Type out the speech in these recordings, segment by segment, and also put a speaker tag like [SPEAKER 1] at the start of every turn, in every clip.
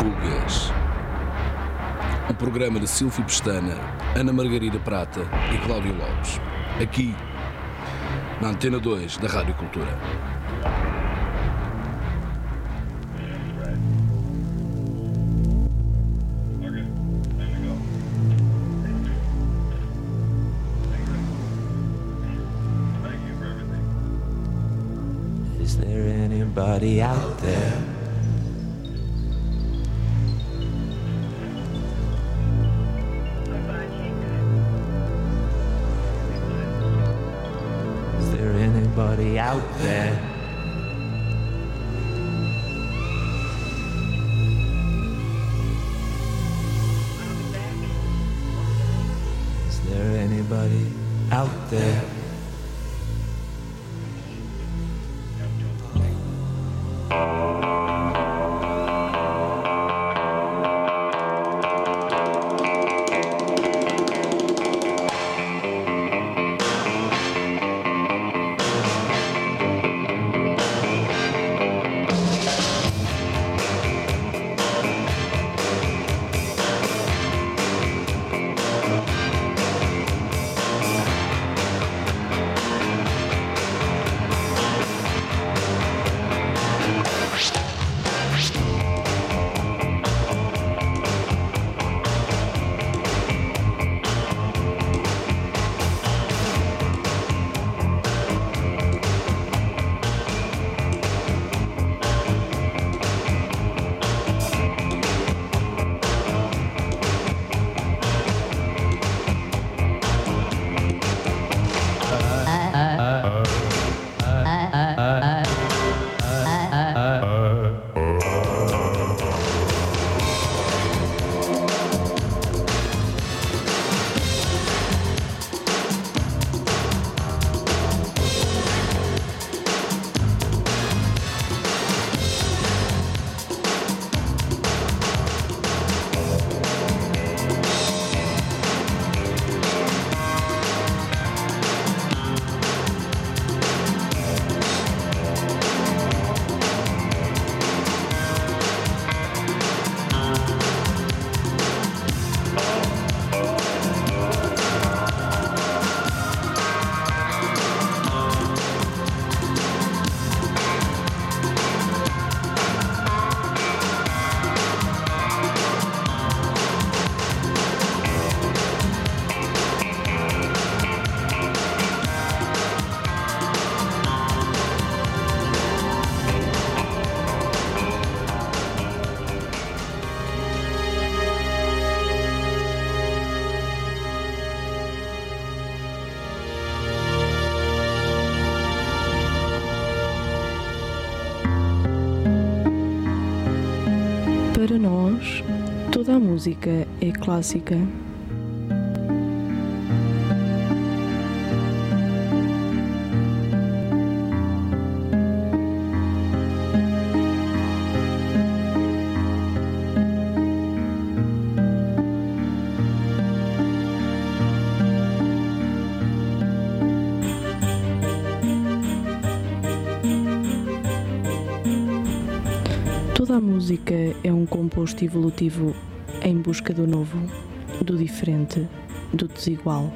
[SPEAKER 1] Fugas. Um programa de Silvio Pestana, Ana Margarida Prata e Cláudio Lopes. Aqui, na Antena 2 da Rádio Cultura.
[SPEAKER 2] Is there anybody out there? Anybody out there?
[SPEAKER 3] Música é clássica. Toda a música é um composto evolutivo em busca do novo, do diferente, do desigual.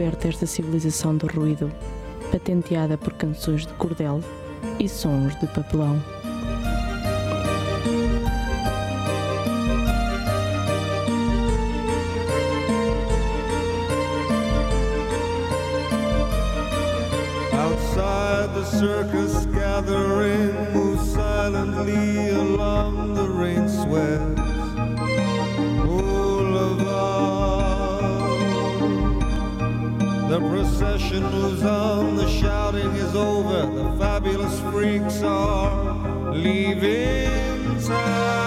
[SPEAKER 3] Subverte esta civilização do ruído, patenteada por canções de cordel e sons de papelão.
[SPEAKER 4] Outside the circus gathering moves silently along the rain sweat The procession moves on, the shouting is over, the fabulous freaks are leaving town.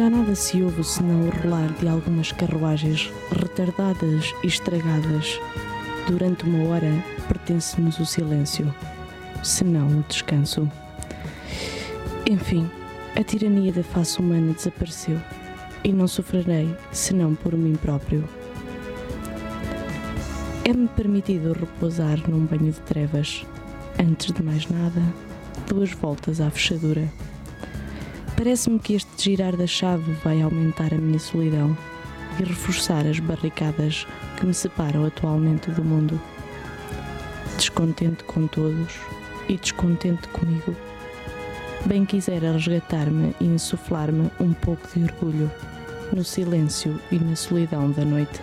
[SPEAKER 3] Já nada se ouve senão o rolar de algumas carruagens retardadas e estragadas. Durante uma hora pertence-nos o silêncio, senão o descanso. Enfim, a tirania da face humana desapareceu e não sofrerei senão por mim próprio. É-me permitido repousar num banho de trevas. Antes de mais nada, duas voltas à fechadura. Parece-me que este girar da chave vai aumentar a minha solidão e reforçar as barricadas que me separam atualmente do mundo. Descontente com todos e descontente comigo. Bem quisera resgatar-me e insuflar-me um pouco de orgulho no silêncio e na solidão da noite.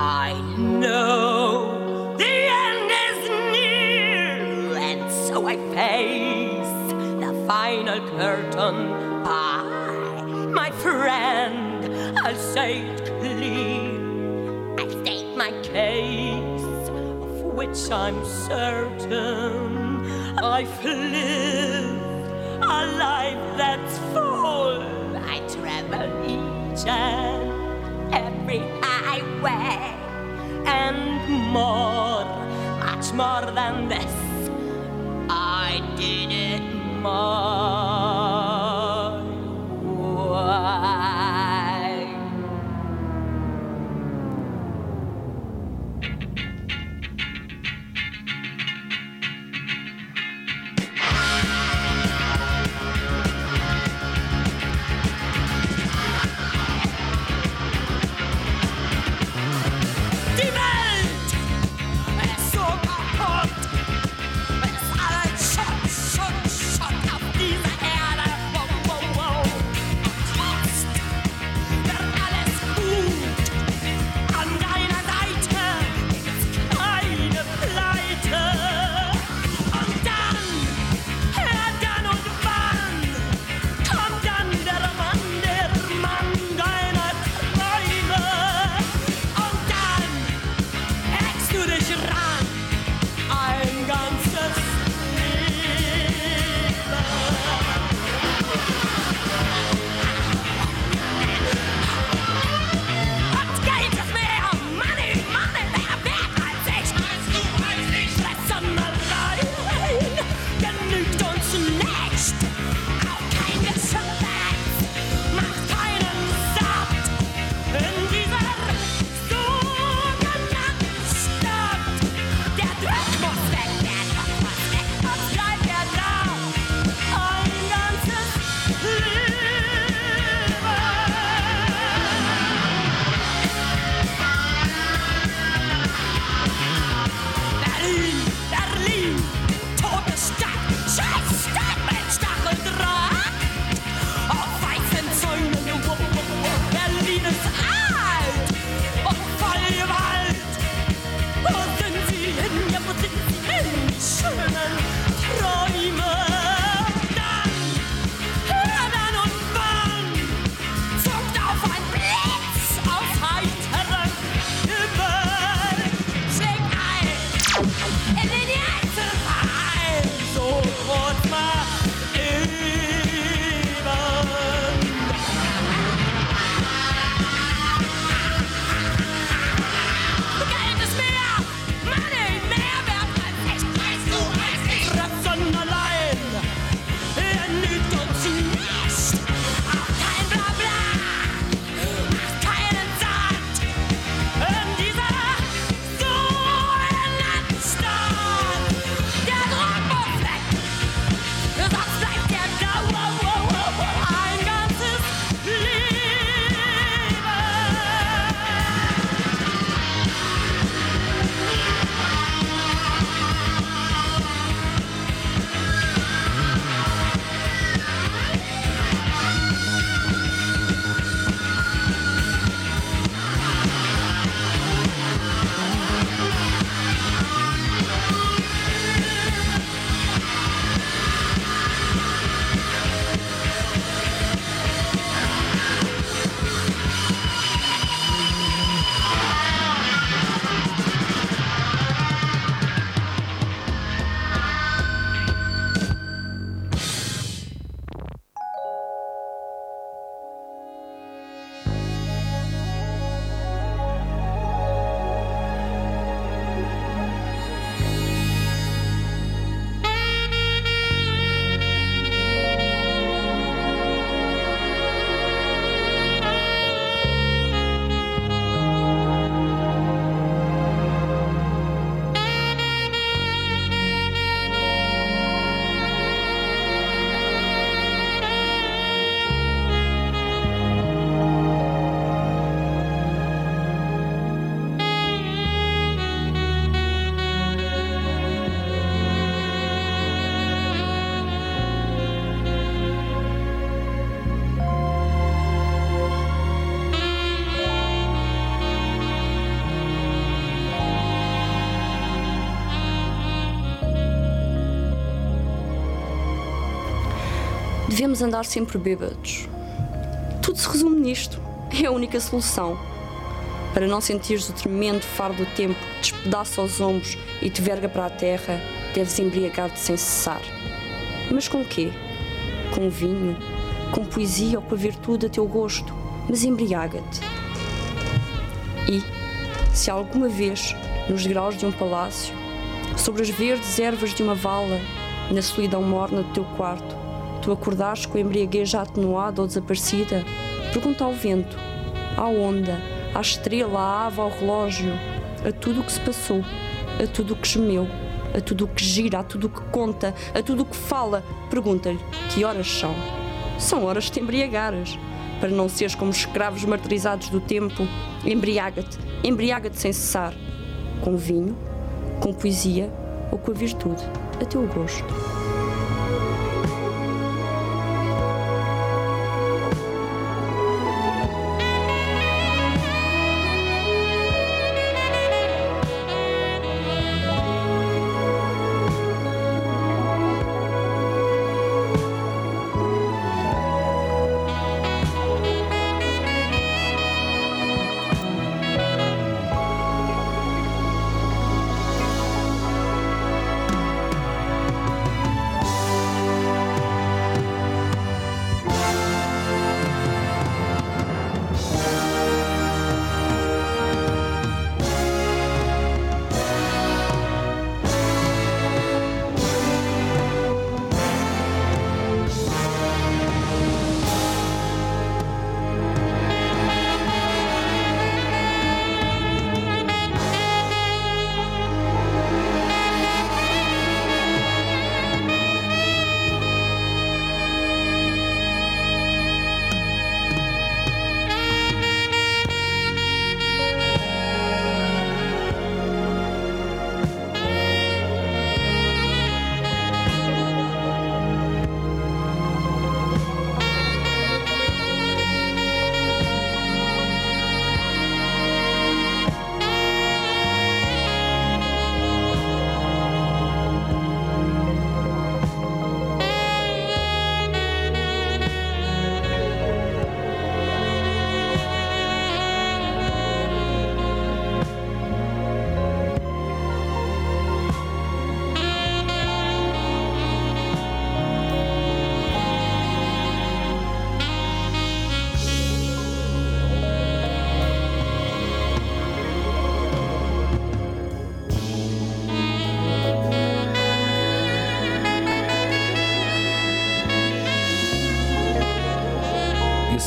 [SPEAKER 5] I know the end is near, and so I face the final curtain. By my friend, I'll say it clear. I state my case, of which I'm certain. I've lived a life that's full. I travel each and highway and more, much more than this. I did it my
[SPEAKER 6] Devemos andar sempre bêbados. Tudo se resume nisto. É a única solução. Para não sentires o tremendo fardo do tempo que te despedaça aos ombros e te verga para a terra, deves embriagar-te sem cessar. Mas com quê? Com vinho? Com poesia ou com a virtude a teu gosto? Mas embriaga-te. E, se alguma vez, nos graus de um palácio, sobre as verdes ervas de uma vala, na solidão morna do teu quarto, tu acordares com a embriaguez já atenuada ou desaparecida, pergunta ao vento, à onda, à estrela, à ave, ao relógio, a tudo o que se passou, a tudo o que gemeu, a tudo o que gira, a tudo o que conta, a tudo o que fala, pergunta-lhe que horas são. São horas de te embriagares. Para não seres como escravos martirizados do tempo, embriaga-te, embriaga-te sem cessar. Com vinho, com poesia ou com a virtude, a teu gosto.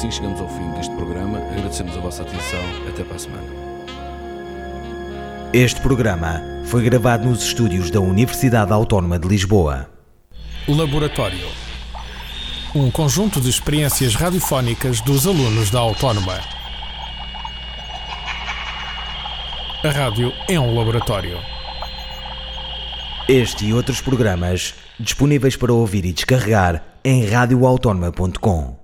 [SPEAKER 1] Assim chegamos ao fim deste programa. Agradecemos a vossa atenção. Até para a semana.
[SPEAKER 7] Este programa foi gravado nos estúdios da Universidade Autónoma de Lisboa.
[SPEAKER 8] Laboratório. Um conjunto de experiências radiofónicas dos alunos da Autónoma. A rádio é um laboratório.
[SPEAKER 7] Este e outros programas disponíveis para ouvir e descarregar em radioautónoma.com.